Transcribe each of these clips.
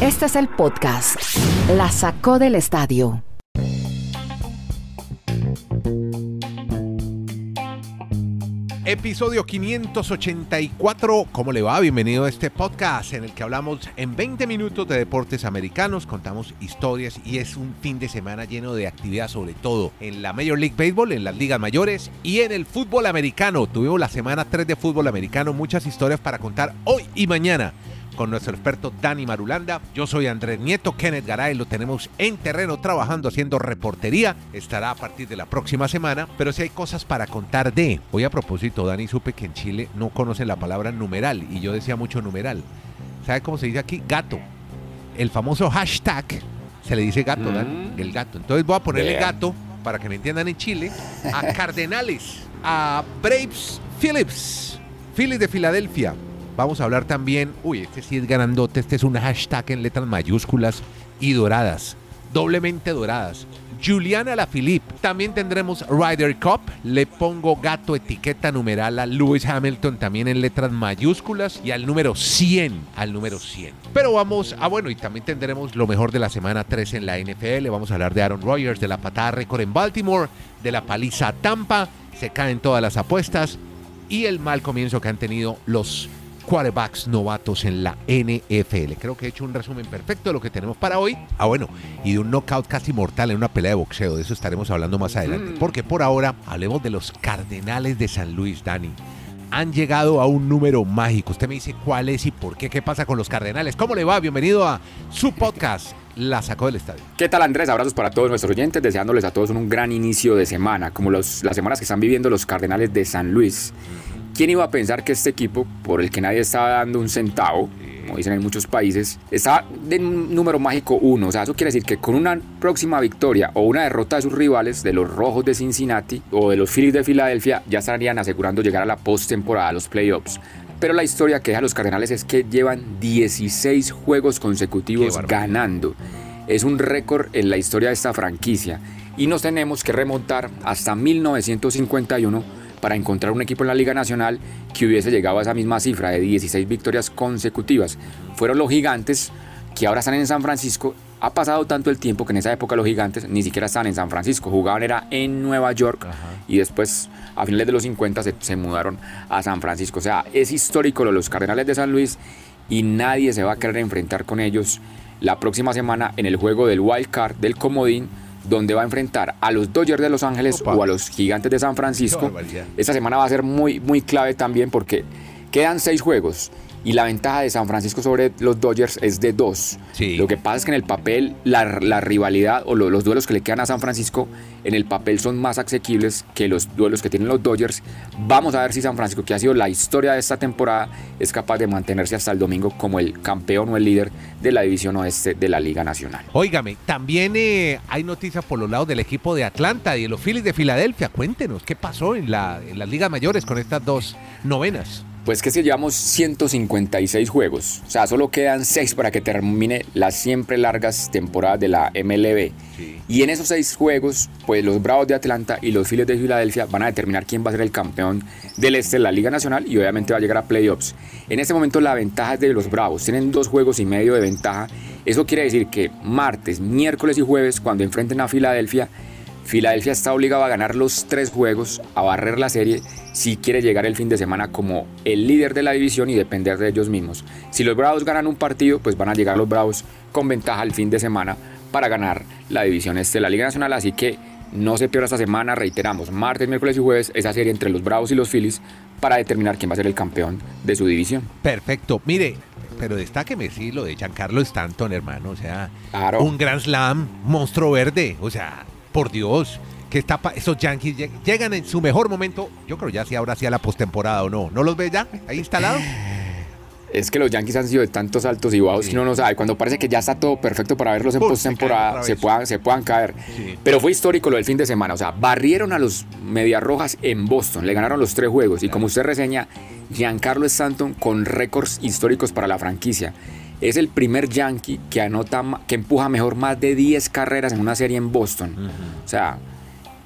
Este es el podcast. La sacó del estadio. Episodio 584. ¿Cómo le va? Bienvenido a este podcast en el que hablamos en 20 minutos de deportes americanos, contamos historias y es un fin de semana lleno de actividad, sobre todo en la Major League Baseball, en las ligas mayores y en el fútbol americano. Tuvimos la semana 3 de fútbol americano, muchas historias para contar hoy y mañana con nuestro experto Dani Marulanda. Yo soy Andrés Nieto, Kenneth Garay, lo tenemos en terreno trabajando haciendo reportería. Estará a partir de la próxima semana, pero si hay cosas para contar de. Hoy a propósito, Dani, supe que en Chile no conocen la palabra numeral y yo decía mucho numeral. ¿Sabe cómo se dice aquí? Gato. El famoso hashtag se le dice gato, Dani, el gato. Entonces voy a ponerle gato para que me entiendan en Chile a Cardenales, a Braves Phillips, Phillies de Filadelfia. Vamos a hablar también, uy, este sí es grandote, este es un hashtag en letras mayúsculas y doradas, doblemente doradas. Juliana Lafilippe. También tendremos Ryder Cup. Le pongo gato etiqueta numeral a Lewis Hamilton también en letras mayúsculas y al número 100, al número 100. Pero vamos a bueno, y también tendremos lo mejor de la semana 3 en la NFL. Vamos a hablar de Aaron Rodgers, de la patada récord en Baltimore, de la paliza Tampa. Se caen todas las apuestas y el mal comienzo que han tenido los quarterbacks novatos en la NFL. Creo que he hecho un resumen perfecto de lo que tenemos para hoy. Ah, bueno, y de un knockout casi mortal en una pelea de boxeo. De eso estaremos hablando más adelante. Porque por ahora hablemos de los Cardenales de San Luis, Dani. Han llegado a un número mágico. Usted me dice cuál es y por qué. ¿Qué pasa con los Cardenales? ¿Cómo le va? Bienvenido a su podcast. La sacó del estadio. ¿Qué tal Andrés? Abrazos para todos nuestros oyentes, deseándoles a todos un gran inicio de semana, como los, las semanas que están viviendo los Cardenales de San Luis. ¿Quién iba a pensar que este equipo, por el que nadie estaba dando un centavo, como dicen en muchos países, estaba en un número mágico uno? O sea, eso quiere decir que con una próxima victoria o una derrota de sus rivales, de los Rojos de Cincinnati o de los Phillies de Filadelfia, ya estarían asegurando llegar a la postemporada, a los playoffs. Pero la historia que deja a los Cardenales es que llevan 16 juegos consecutivos ganando. Es un récord en la historia de esta franquicia. Y nos tenemos que remontar hasta 1951 para encontrar un equipo en la Liga Nacional que hubiese llegado a esa misma cifra de 16 victorias consecutivas. Fueron los gigantes que ahora están en San Francisco. Ha pasado tanto el tiempo que en esa época los gigantes ni siquiera estaban en San Francisco, jugaban era en Nueva York y después a finales de los 50 se, se mudaron a San Francisco. O sea, es histórico lo de los Cardenales de San Luis y nadie se va a querer enfrentar con ellos la próxima semana en el juego del Wild Card del Comodín donde va a enfrentar a los Dodgers de Los Ángeles Opa. o a los Gigantes de San Francisco. Esta semana va a ser muy, muy clave también porque quedan seis juegos y la ventaja de San Francisco sobre los Dodgers es de dos. Sí. Lo que pasa es que en el papel la, la rivalidad o lo- los duelos que le quedan a San Francisco en el papel son más asequibles que los duelos que tienen los Dodgers. Vamos a ver si San Francisco, que ha sido la historia de esta temporada, es capaz de mantenerse hasta el domingo como el campeón o el líder de la división oeste de la Liga Nacional. Óigame, también eh, hay noticias por los lados del equipo de Atlanta y de los Phillies de Filadelfia. Cuéntenos, ¿qué pasó en, la, en las ligas mayores con estas dos novenas? Pues que si llevamos 156 juegos, o sea, solo quedan 6 para que termine las siempre largas temporadas de la MLB. Y en esos 6 juegos, pues los Bravos de Atlanta y los Phillies de Filadelfia van a determinar quién va a ser el campeón del este de la Liga Nacional y obviamente va a llegar a playoffs. En este momento la ventaja es de los Bravos, tienen dos juegos y medio de ventaja. Eso quiere decir que martes, miércoles y jueves, cuando enfrenten a Filadelfia, Filadelfia está obligado a ganar los tres juegos, a barrer la serie, si quiere llegar el fin de semana como el líder de la división y depender de ellos mismos. Si los Bravos ganan un partido, pues van a llegar los Bravos con ventaja el fin de semana para ganar la división este de la Liga Nacional. Así que no se pierda esta semana, reiteramos, martes, miércoles y jueves, esa serie entre los Bravos y los Phillies para determinar quién va a ser el campeón de su división. Perfecto. Mire, pero destáqueme sí lo de Giancarlo Stanton, hermano. O sea, Claro. un Grand Slam, monstruo verde. O sea, por Dios, que está pa- esos Yankees lleg- llegan en su mejor momento. Yo creo ya si ahora sí a la postemporada o no. ¿No los ve ya ahí instalados? Es que los Yankees han sido de tantos altos y bajos Sí. que uno no sabe. Cuando parece que ya está todo perfecto para verlos en se postemporada, se puedan, se puedan caer. Sí. Pero fue histórico lo del fin de semana. O sea, barrieron a los Medias Rojas en Boston. Le ganaron los tres juegos. Y como usted reseña, Giancarlo Stanton con récords históricos para la franquicia. Es el primer Yankee que anota, que empuja mejor más de 10 carreras en una serie en Boston. O sea,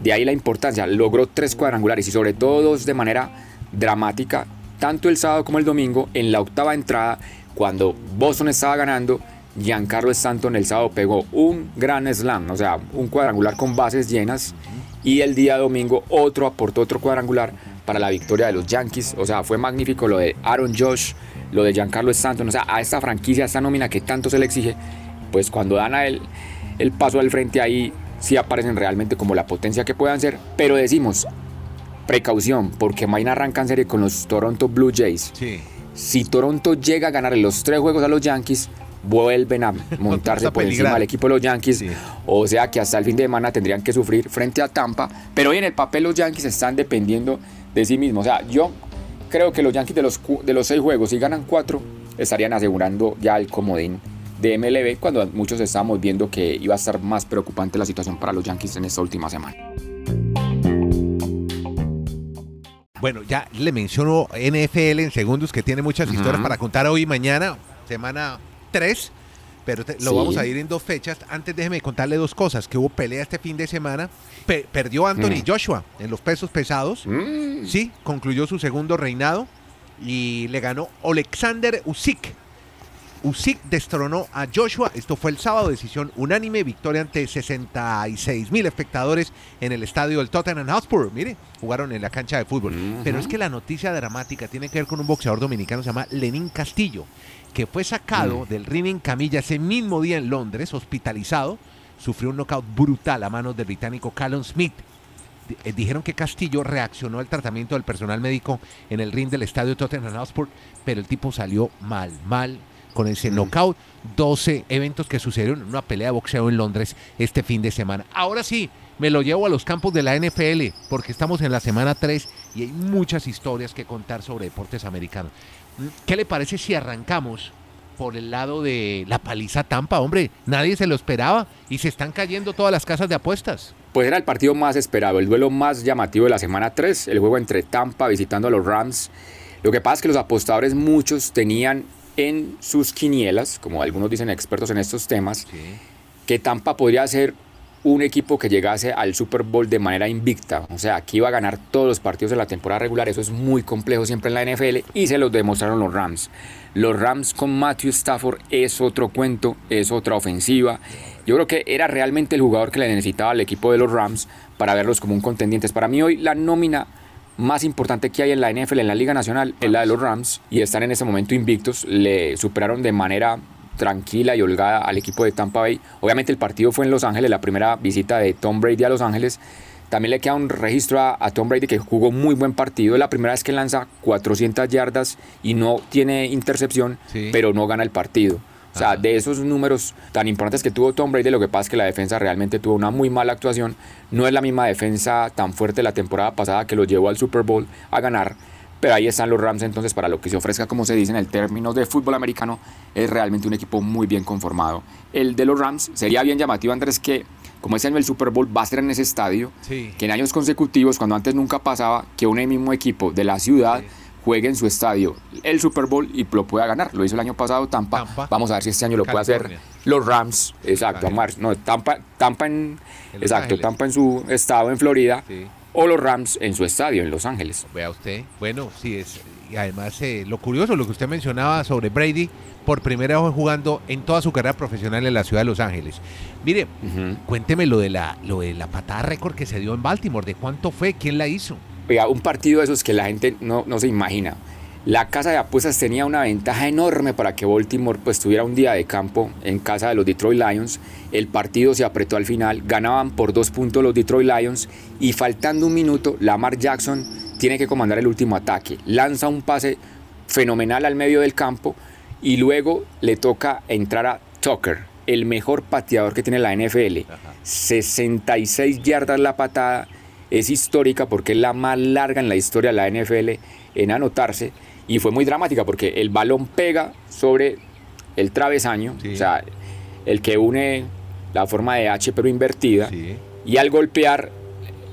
de ahí la importancia. Logró tres cuadrangulares y sobre todo dos de manera dramática, tanto el sábado como el domingo, en la octava entrada, cuando Boston estaba ganando, Giancarlo Stanton el sábado pegó un gran slam, o sea, un cuadrangular con bases llenas. Y el día domingo otro aportó otro cuadrangular para la victoria de los Yankees. O sea, fue magnífico lo de Aaron Josh, lo de Giancarlo Stanton. O sea, a esta franquicia, a esta nómina que tanto se le exige, pues cuando dan a él el paso al frente ahí, sí aparecen realmente como la potencia que puedan ser. Pero decimos, precaución, porque mañana arrancan serie con los Toronto Blue Jays. Sí. Si Toronto llega a ganar los tres juegos a los Yankees, vuelven a montarse por encima del equipo de los Yankees. Sí. O sea que hasta el fin de semana tendrían que sufrir frente a Tampa. Pero hoy en el papel los Yankees están dependiendo de sí mismos. O sea, yo creo que los Yankees de los, de los seis juegos, si ganan cuatro, estarían asegurando ya el comodín de MLB cuando muchos estábamos viendo que iba a estar más preocupante la situación para los Yankees en esta última semana. Bueno, ya le menciono NFL en segundos que tiene muchas historias para contar hoy y mañana, semana 3, pero te- lo Sí. vamos a ir en dos fechas. Antes déjeme contarle dos cosas, que hubo pelea este fin de semana. Pe- perdió Anthony Mm. Joshua en los pesos pesados. Mm. Sí, concluyó su segundo reinado y le ganó Alexander Usyk. Usyk destronó a Joshua. Esto fue el sábado, decisión unánime, victoria ante 66 mil espectadores en el estadio del Tottenham Hotspur. Mire, jugaron en la cancha de fútbol. Pero es que la noticia dramática tiene que ver con un boxeador dominicano que se llama Lenín Castillo, que fue sacado Mm. del ring en camilla ese mismo día en Londres, hospitalizado. Sufrió un knockout brutal a manos del británico Callum Smith. Eh, dijeron que Castillo reaccionó al tratamiento del personal médico en el ring del estadio Tottenham Hotspur, pero el tipo salió mal, mal con ese knockout. 12 eventos que sucedieron en una pelea de boxeo en Londres este fin de semana. Ahora sí, me lo llevo a los campos de la NFL porque estamos en la semana 3 y hay muchas historias que contar sobre deportes americanos. Mm, ¿Qué le parece si arrancamos por el lado de la paliza Tampa? Hombre, nadie se lo esperaba y se están cayendo todas las casas de apuestas. Pues era el partido más esperado, el duelo más llamativo de la semana 3, el juego entre Tampa visitando a los Rams. Lo que pasa es que los apostadores muchos tenían en sus quinielas, como algunos dicen expertos en estos temas, que Tampa podría ser un equipo que llegase al Super Bowl de manera invicta. O sea, que iba a ganar todos los partidos de la temporada regular. Eso es muy complejo siempre en la NFL y se lo demostraron los Rams. Los Rams con Matthew Stafford es otro cuento, es otra ofensiva. Yo creo que era realmente el jugador que le necesitaba al equipo de los Rams para verlos como un contendiente. Para mí hoy la nómina más importante que hay en la NFL, en la Liga Nacional, es la de los Rams y están en este momento invictos. Le superaron de manera tranquila y holgada al equipo de Tampa Bay. Obviamente el partido fue en Los Ángeles, la primera visita de Tom Brady a Los Ángeles. También le queda un registro a, a Tom Brady que jugó muy buen partido. Es la primera vez que lanza 400 yardas y no tiene intercepción, Sí. pero no gana el partido. O sea, Ajá. de esos números tan importantes que tuvo Tom Brady, lo que pasa es que la defensa realmente tuvo una muy mala actuación. No es la misma defensa tan fuerte la temporada pasada que los llevó al Super Bowl a ganar. Pero ahí están los Rams entonces para lo que se ofrezca, como se dice en el término de fútbol americano, es realmente un equipo muy bien conformado. El de los Rams sería bien llamativo, Andrés, que como este año el Super Bowl va a ser en ese estadio, Sí. que en años consecutivos, cuando antes nunca pasaba, que un mismo equipo de la ciudad Sí. Juegue en su estadio el Super Bowl y lo pueda ganar. Lo hizo el año pasado Tampa. Tampa. Vamos a ver si este año lo puede hacer los Rams. Exacto, no, Tampa, Tampa en, exacto, Ángeles. Tampa en su estado en Florida Sí. o los Rams en su estadio en Los Ángeles. Vea usted, bueno, sí es. Y además, eh, lo curioso, lo que usted mencionaba sobre Brady, por primera vez jugando en toda su carrera profesional en la ciudad de Los Ángeles. Mire, cuénteme lo de la, lo de la patada récord que se dio en Baltimore, de cuánto fue, quién la hizo. Un partido de esos que la gente no, no se imagina. La casa de apuestas tenía una ventaja enorme para que Baltimore pues tuviera un día de campo en casa de los Detroit Lions. El partido se apretó al final, ganaban por dos puntos los Detroit Lions y faltando un minuto, Lamar Jackson tiene que comandar el último ataque. Lanza un pase fenomenal al medio del campo y luego le toca entrar a Tucker, el mejor pateador que tiene la NFL. 66 yardas la patada, es histórica porque es la más larga en la historia de la NFL en anotarse y fue muy dramática porque el balón pega sobre el travesaño, Sí. o sea, el que une la forma de H pero invertida Sí. y al golpear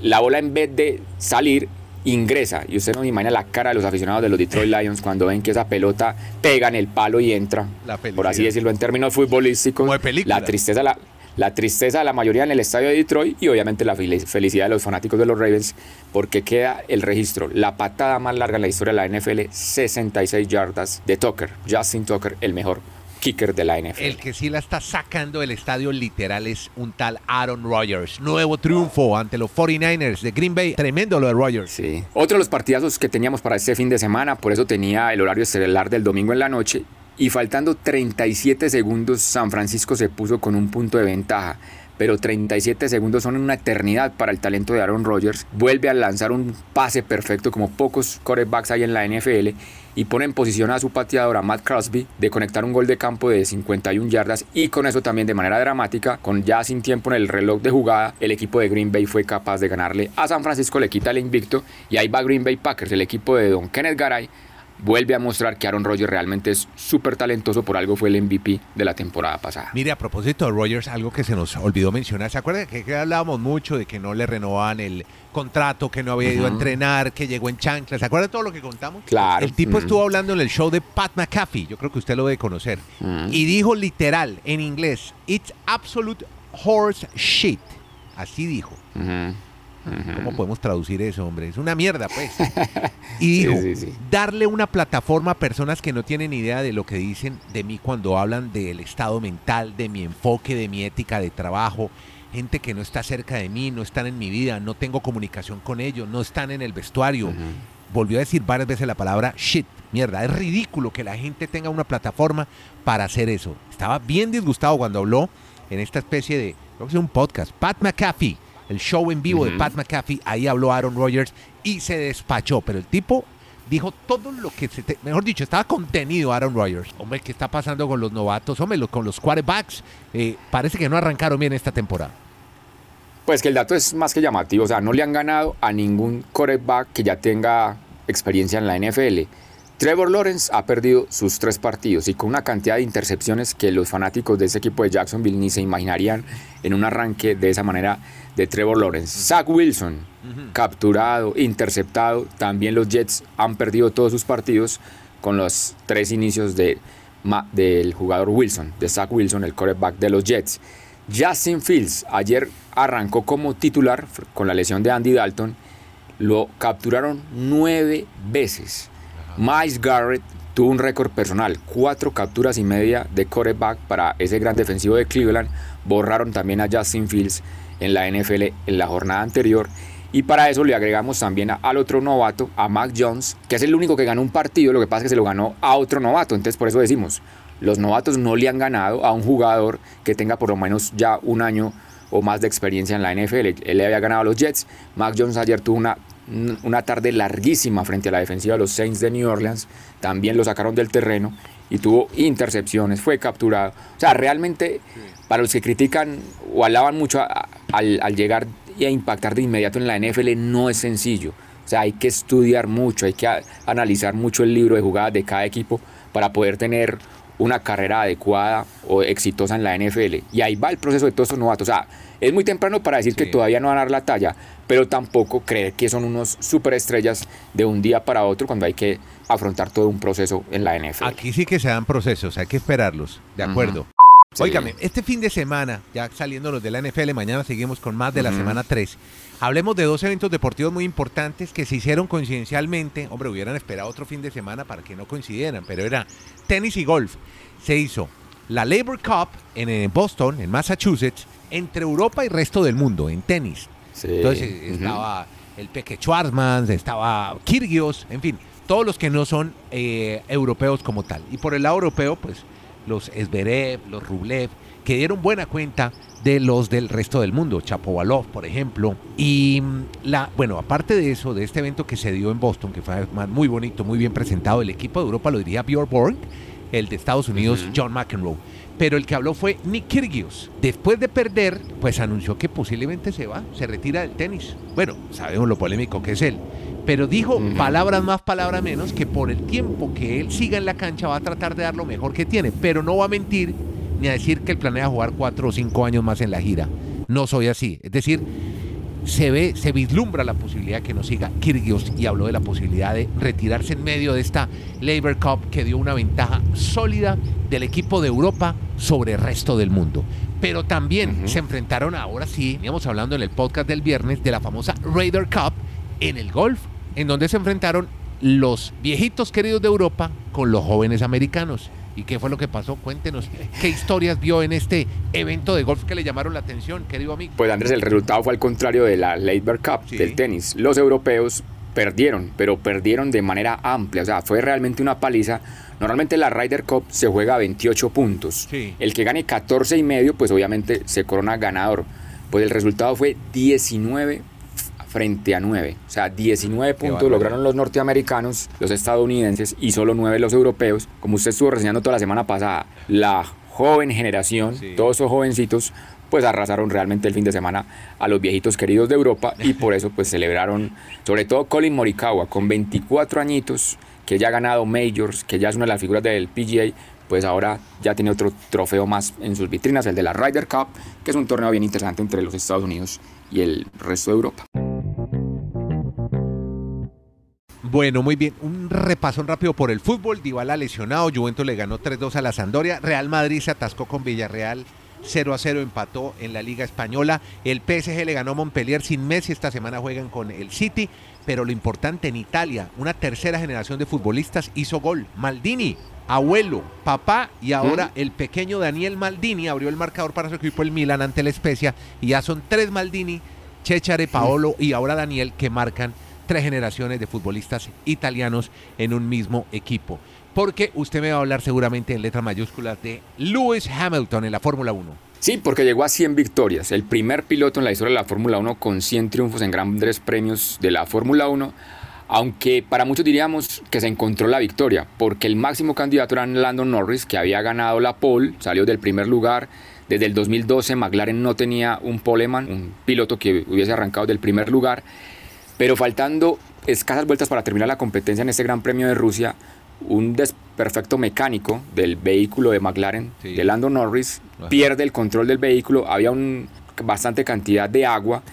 la bola en vez de salir ingresa y usted no se imagina la cara de los aficionados de los Detroit Lions cuando ven que esa pelota pega en el palo y entra La por así decirlo en términos futbolísticos Como de película. la tristeza la, la tristeza de la mayoría en el estadio de Detroit y obviamente la fel- felicidad de los fanáticos de los Ravens porque queda el registro la patada más larga en la historia de la NFL 66 yardas de Tucker Justin Tucker el mejor kicker de la NFL. El que sí la está sacando del estadio literal es un tal Aaron Rodgers. Nuevo triunfo ante los 49ers de Green Bay. Tremendo lo de Rodgers. Sí. Otro de los partidazos que teníamos para este fin de semana, por eso tenía el horario estelar del domingo en la noche. Y faltando 37 segundos, San Francisco se puso con un punto de ventaja pero 37 segundos son una eternidad para el talento de Aaron Rodgers. Vuelve a lanzar un pase perfecto como pocos quarterbacks hay en la NFL y pone en posición a su pateador, a Matt Crosby, de conectar un gol de campo de 51 yardas y con eso también de manera dramática, con ya sin tiempo en el reloj de jugada, el equipo de Green Bay fue capaz de ganarle a San Francisco, le quita el invicto y ahí va Green Bay Packers, el equipo de Don Kenneth Garay vuelve a mostrar que Aaron Rodgers realmente es súper talentoso, por algo fue el MVP de la temporada pasada. Mire, a propósito de Rodgers, algo que se nos olvidó mencionar, ¿se acuerda que, hablábamos mucho de que no le renovaban el contrato, que no había ido a entrenar, que llegó en chanclas? ¿Se acuerda de todo lo que contamos? Claro. El tipo estuvo hablando en el show de Pat McAfee, yo creo que usted lo debe conocer, y dijo literal en inglés, it's absolute horse shit. Así dijo. ¿Cómo podemos traducir eso, hombre? Es una mierda, pues. Y dijo, darle una plataforma a personas que no tienen idea de lo que dicen de mí cuando hablan del estado mental, de mi enfoque, de mi ética de trabajo, gente que no está cerca de mí, no están en mi vida, no tengo comunicación con ellos, no están en el vestuario. Volvió a decir varias veces la palabra shit, mierda. Es ridículo que la gente tenga una plataforma para hacer eso. Estaba bien disgustado cuando habló en esta especie de, creo que es un podcast, Pat McAfee el show en vivo de Pat McAfee, ahí habló Aaron Rodgers y se despachó, pero el tipo dijo todo lo que se mejor dicho, estaba contenido Aaron Rodgers. Hombre, ¿qué está pasando con los novatos? Hombre, con los quarterbacks, eh, parece que no arrancaron bien esta temporada. Pues que el dato es más que llamativo, o sea, no le han ganado a ningún quarterback que ya tenga experiencia en la NFL. Trevor Lawrence ha perdido sus tres partidos y con una cantidad de intercepciones que los fanáticos de ese equipo de Jacksonville ni se imaginarían en un arranque de esa manera de Trevor Lawrence. Zach Wilson, capturado, interceptado. También los Jets han perdido todos sus partidos con los tres inicios de, del jugador Wilson, de Zach Wilson, el quarterback de los Jets. Justin Fields ayer arrancó como titular con la lesión de Andy Dalton. Lo capturaron nueve veces Miles Garrett tuvo un récord personal, cuatro capturas y media de quarterback para ese gran defensivo de Cleveland. Borraron también a Justin Fields en la NFL en la jornada anterior. Y para eso le agregamos también al otro novato, a Mac Jones, que es el único que ganó un partido, lo que pasa es que se lo ganó a otro novato. Entonces por eso decimos, los novatos no le han ganado a un jugador que tenga por lo menos ya un año o más de experiencia en la NFL. Él le había ganado a los Jets. Mac Jones ayer tuvo una una tarde larguísima frente a la defensiva de los Saints de New Orleans. También lo sacaron del terreno y tuvo intercepciones, fue capturado. O sea, realmente para los que critican o alaban mucho al, llegar y a impactar de inmediato en la NFL no es sencillo. O sea, hay que estudiar mucho, hay que analizar mucho el libro de jugadas de cada equipo para poder tener una carrera adecuada o exitosa en la NFL. Y ahí va el proceso de todos estos novatos. O sea, es muy temprano para decir que todavía no van a dar la talla, pero tampoco creer que son unos superestrellas de un día para otro cuando hay que afrontar todo un proceso en la NFL. Aquí sí que se dan procesos, hay que esperarlos, ¿de acuerdo? Óigame, este fin de semana, ya saliéndonos de la NFL, mañana seguimos con más de la semana 3. Hablemos de dos eventos deportivos muy importantes que se hicieron coincidencialmente. Hombre, hubieran esperado otro fin de semana para que no coincidieran, pero era tenis y golf. Se hizo la Labor Cup en, Boston, en Massachusetts, entre Europa y resto del mundo, en tenis. Entonces estaba el Peque Schwarzman, estaba Kirgios, en fin, todos los que no son eh, europeos como tal. Y por el lado europeo, pues los Esberev, los Rublev, que dieron buena cuenta de los del resto del mundo, Chapovalov, por ejemplo. Y mm, la, bueno, aparte de eso, de este evento que se dio en Boston, que fue muy bonito, muy bien presentado, el equipo de Europa lo diría Björn Borg, el de Estados Unidos, John McEnroe. Pero el que habló fue Nick Kyrgios. Después de perder, pues anunció que posiblemente se va, se retira del tenis. Bueno, sabemos lo polémico que es él pero dijo palabras más, palabras menos, que por el tiempo que él siga en la cancha va a tratar de dar lo mejor que tiene, pero no va a mentir ni a decir que él planea jugar cuatro o cinco años más en la gira. No soy así. Es decir, se ve, se vislumbra la posibilidad que no siga Kirgios y habló de la posibilidad de retirarse en medio de esta Labor Cup que dio una ventaja sólida del equipo de Europa sobre el resto del mundo. Pero también se enfrentaron ahora sí, veníamos hablando en el podcast del viernes de la famosa Raider Cup en el golf en donde se enfrentaron los viejitos queridos de Europa con los jóvenes americanos. ¿Y qué fue lo que pasó? Cuéntenos, ¿qué historias vio en este evento de golf que le llamaron la atención, querido amigo? Pues Andrés, el resultado fue al contrario de la Labour Cup Sí. del tenis. Los europeos perdieron, pero perdieron de manera amplia, o sea, fue realmente una paliza. Normalmente la Ryder Cup se juega a 28 puntos. Sí. El que gane 14 y medio, pues obviamente se corona ganador. Pues el resultado fue 19 frente a 9. O sea, 19 puntos lograron los norteamericanos, los estadounidenses y solo 9 los europeos. Como usted estuvo reseñando toda la semana pasada, la joven generación, Sí. todos esos jovencitos, pues arrasaron realmente el fin de semana a los viejitos queridos de Europa y por eso pues celebraron, sobre todo Colin Morikawa, con 24 añitos, que ya ha ganado Majors, que ya es una de las figuras del PGA, pues ahora ya tiene otro trofeo más en sus vitrinas, el de la Ryder Cup, que es un torneo bien interesante entre los Estados Unidos y el resto de Europa. Bueno, muy bien. Un repasón rápido por el fútbol. Dybala lesionado. Juventus le ganó 3-2 a la Sampdoria. Real Madrid se atascó con Villarreal. 0 a 0 empató en la Liga Española. El PSG le ganó a Montpellier sin Messi. Esta semana juegan con el City. Pero lo importante en Italia, una tercera generación de futbolistas hizo gol. Maldini, abuelo, papá y ahora el pequeño Daniel Maldini abrió el marcador para su equipo el Milan ante la Especia. Y ya son tres Maldini, Chechare, Paolo y ahora Daniel que marcan tres generaciones de futbolistas italianos en un mismo equipo. Porque usted me va a hablar seguramente en letras mayúsculas de Lewis Hamilton en la Fórmula 1. Sí, porque llegó a 100 victorias, el primer piloto en la historia de la Fórmula 1 con 100 triunfos en grandes premios de la Fórmula 1, aunque para muchos diríamos que se encontró la victoria, porque el máximo candidato era Landon Norris, que había ganado la pole, salió del primer lugar. Desde el 2012 McLaren no tenía un poleman, un piloto que hubiese arrancado del primer lugar, pero faltando escasas vueltas para terminar la competencia en este Gran Premio de Rusia, un desperfecto mecánico del vehículo de McLaren, Sí. de Lando Norris, Ajá. pierde el control del vehículo, había un, bastante cantidad de agua,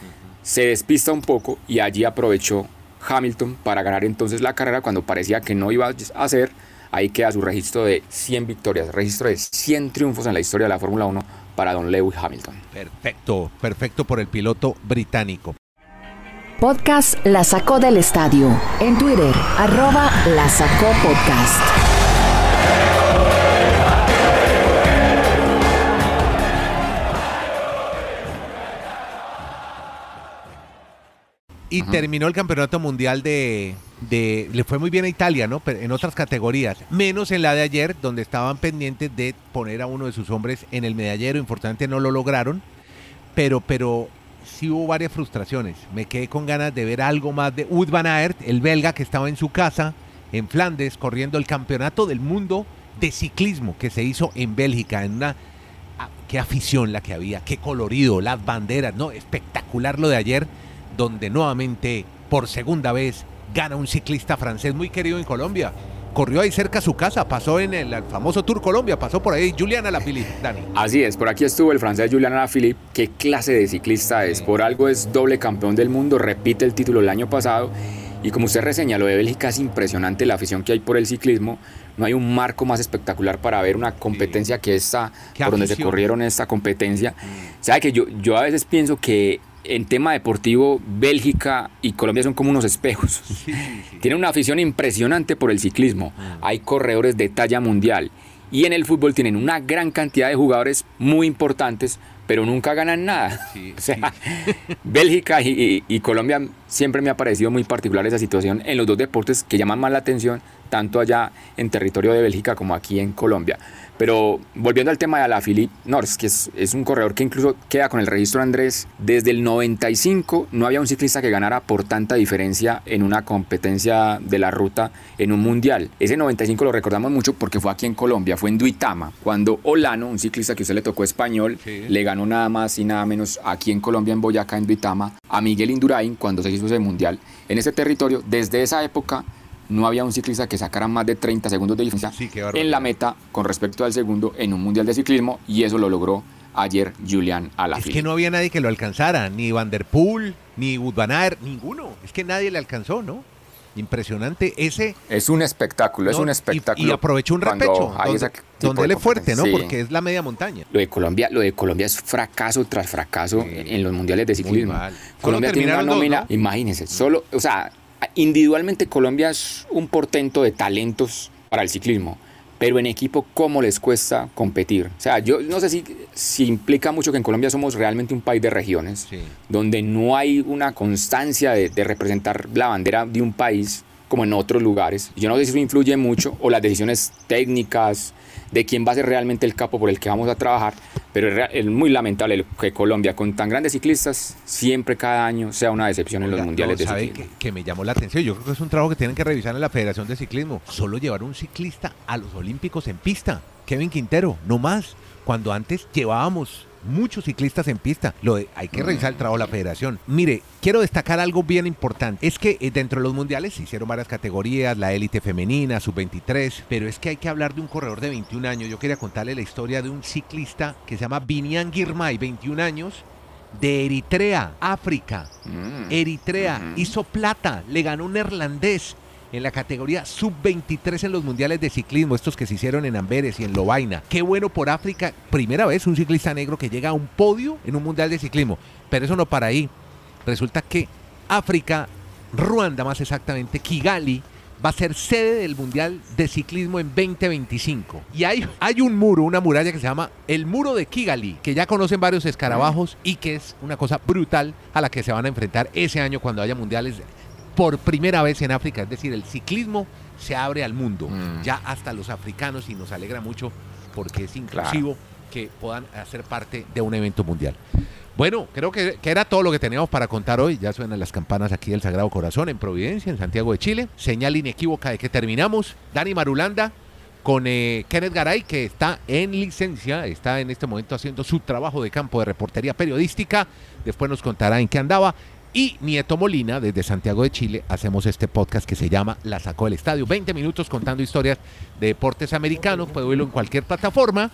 se despista un poco y allí aprovechó Hamilton para ganar entonces la carrera cuando parecía que no iba a hacer. Ahí queda su registro de 100 victorias, registro de 100 triunfos en la historia de la Fórmula 1 para Don Lewis Hamilton. Perfecto, perfecto por el piloto británico. Podcast La Sacó del Estadio. En Twitter, arroba La Sacó Podcast. Y terminó el campeonato mundial de, de- Le fue muy bien a Italia, ¿no? Pero en otras categorías. Menos en la de ayer, donde estaban pendientes de poner a uno de sus hombres en el medallero. Importante, no lo lograron. Pero, pero sí hubo varias frustraciones. Me quedé con ganas de ver algo más de Wout van Aert, el belga que estaba en su casa, en Flandes, corriendo el campeonato del mundo de ciclismo que se hizo en Bélgica, en una ah, qué afición la que había, qué colorido, las banderas, no, espectacular lo de ayer, donde nuevamente por segunda vez gana un ciclista francés muy querido en Colombia. Corrió ahí cerca a su casa, pasó en el, famoso Tour Colombia, pasó por ahí Juliana Alaphilippe, Dani. Así es, por aquí estuvo el francés Julian Alaphilippe. ¿Qué clase de ciclista es? Por algo es doble campeón del mundo, repite el título el año pasado. Y como usted reseña, lo de Bélgica es impresionante la afición que hay por el ciclismo. No hay un marco más espectacular para ver una competencia que esta, por donde se corrieron esta competencia. Sabe que yo, yo a veces pienso que en tema deportivo, Bélgica y Colombia son como unos espejos. Tienen una afición impresionante por el ciclismo. Hay corredores de talla mundial. Y en el fútbol tienen una gran cantidad de jugadores muy importantes, pero nunca ganan nada. Sí, o sea, Bélgica y, y- y Colombia siempre me ha parecido muy particular esa situación en los dos deportes que llaman más la atención, tanto allá en territorio de Bélgica como aquí en Colombia. Pero volviendo al tema de Alaphilippe Nors, que es, es un corredor que incluso queda con el registro Andrés, desde el 95 no había un ciclista que ganara por tanta diferencia en una competencia de la ruta en un mundial. Ese 95 lo recordamos mucho porque fue aquí en Colombia, fue en Duitama, cuando Olano, un ciclista que usted le tocó español, Sí. le ganó nada más y nada menos aquí en Colombia, en Boyacá, en Duitama, a Miguel Indurain cuando se hizo ese mundial. En ese territorio, desde esa época, no había un ciclista que sacara más de 30 segundos de diferencia Sí, en la meta con respecto al segundo en un mundial de ciclismo y eso lo logró ayer Julian Es Alaphilippe. que no había nadie que lo alcanzara, ni Van der Poel, ni van Aert, ninguno. Es que nadie le alcanzó, ¿no? Impresionante ese. Es un espectáculo, es un Y- espectáculo. Y, aprovechó un repecho, donde, donde de él es fuerte, ¿no? Sí. Porque es la media montaña. Lo de Colombia, lo de Colombia es fracaso tras fracaso Sí. en, en los mundiales de ciclismo. Colombia tiene una dos, nómina, ¿no? imagínense, solo, o sea, individualmente Colombia es un portento de talentos para el ciclismo, pero en equipo, ¿cómo les cuesta competir? O sea, yo no sé si, si implica mucho que en Colombia somos realmente un país de regiones, donde no hay una constancia de, de representar la bandera de un país como en otros lugares. Yo no sé si eso influye mucho o las decisiones técnicas de quién va a ser realmente el capo por el que vamos a trabajar, pero es muy lamentable que Colombia, con tan grandes ciclistas, siempre cada año sea una decepción en los mundiales de ciclismo. Que, que, me llamó la atención. Yo creo que es un trabajo que tienen que revisar en la Federación de Ciclismo. Solo llevar un ciclista a los Olímpicos en pista. Kevin Quintero, no más. Cuando antes llevábamos muchos ciclistas en pista. Lo de, hay que revisar el trabajo de la federación. Mire, quiero destacar algo bien importante. Es que eh, dentro de los mundiales se hicieron varias categorías, la élite femenina, sub-23, pero es que hay que hablar de un corredor de 21 años. Yo quería contarle la historia de un ciclista que se llama Binian Girmay, 21 años, de Eritrea, África. Mm. Eritrea, mm. hizo plata, le ganó un neerlandés en la categoría sub-23 en los mundiales de ciclismo, estos que se hicieron en Amberes y en Lovaina. Qué bueno por África, primera vez un ciclista negro que llega a un podio en un mundial de ciclismo. Pero eso no para ahí. Resulta que África, Ruanda más exactamente, Kigali, va a ser sede del Mundial de Ciclismo en 2025. Y hay, hay un muro, una muralla que se llama el Muro de Kigali, que ya conocen varios escarabajos y que es una cosa brutal a la que se van a enfrentar ese año cuando haya mundiales por primera vez en África. Es decir, el ciclismo se abre al mundo, mm. ya hasta los africanos, y nos alegra mucho porque es inclusivo que puedan hacer parte de un evento mundial. Bueno, creo que, era todo lo que teníamos para contar hoy. Ya suenan las campanas aquí del Sagrado Corazón en Providencia, en Santiago de Chile. Señal inequívoca de que terminamos. Dani Marulanda con eh, Kenneth Garay, que está en licencia, está en este momento haciendo su trabajo de campo de reportería periodística. Después nos contará en qué andaba y Nieto Molina, desde Santiago de Chile, hacemos este podcast que se llama La Sacó del Estadio. 20 minutos contando historias de deportes americanos, puede oírlo en cualquier plataforma.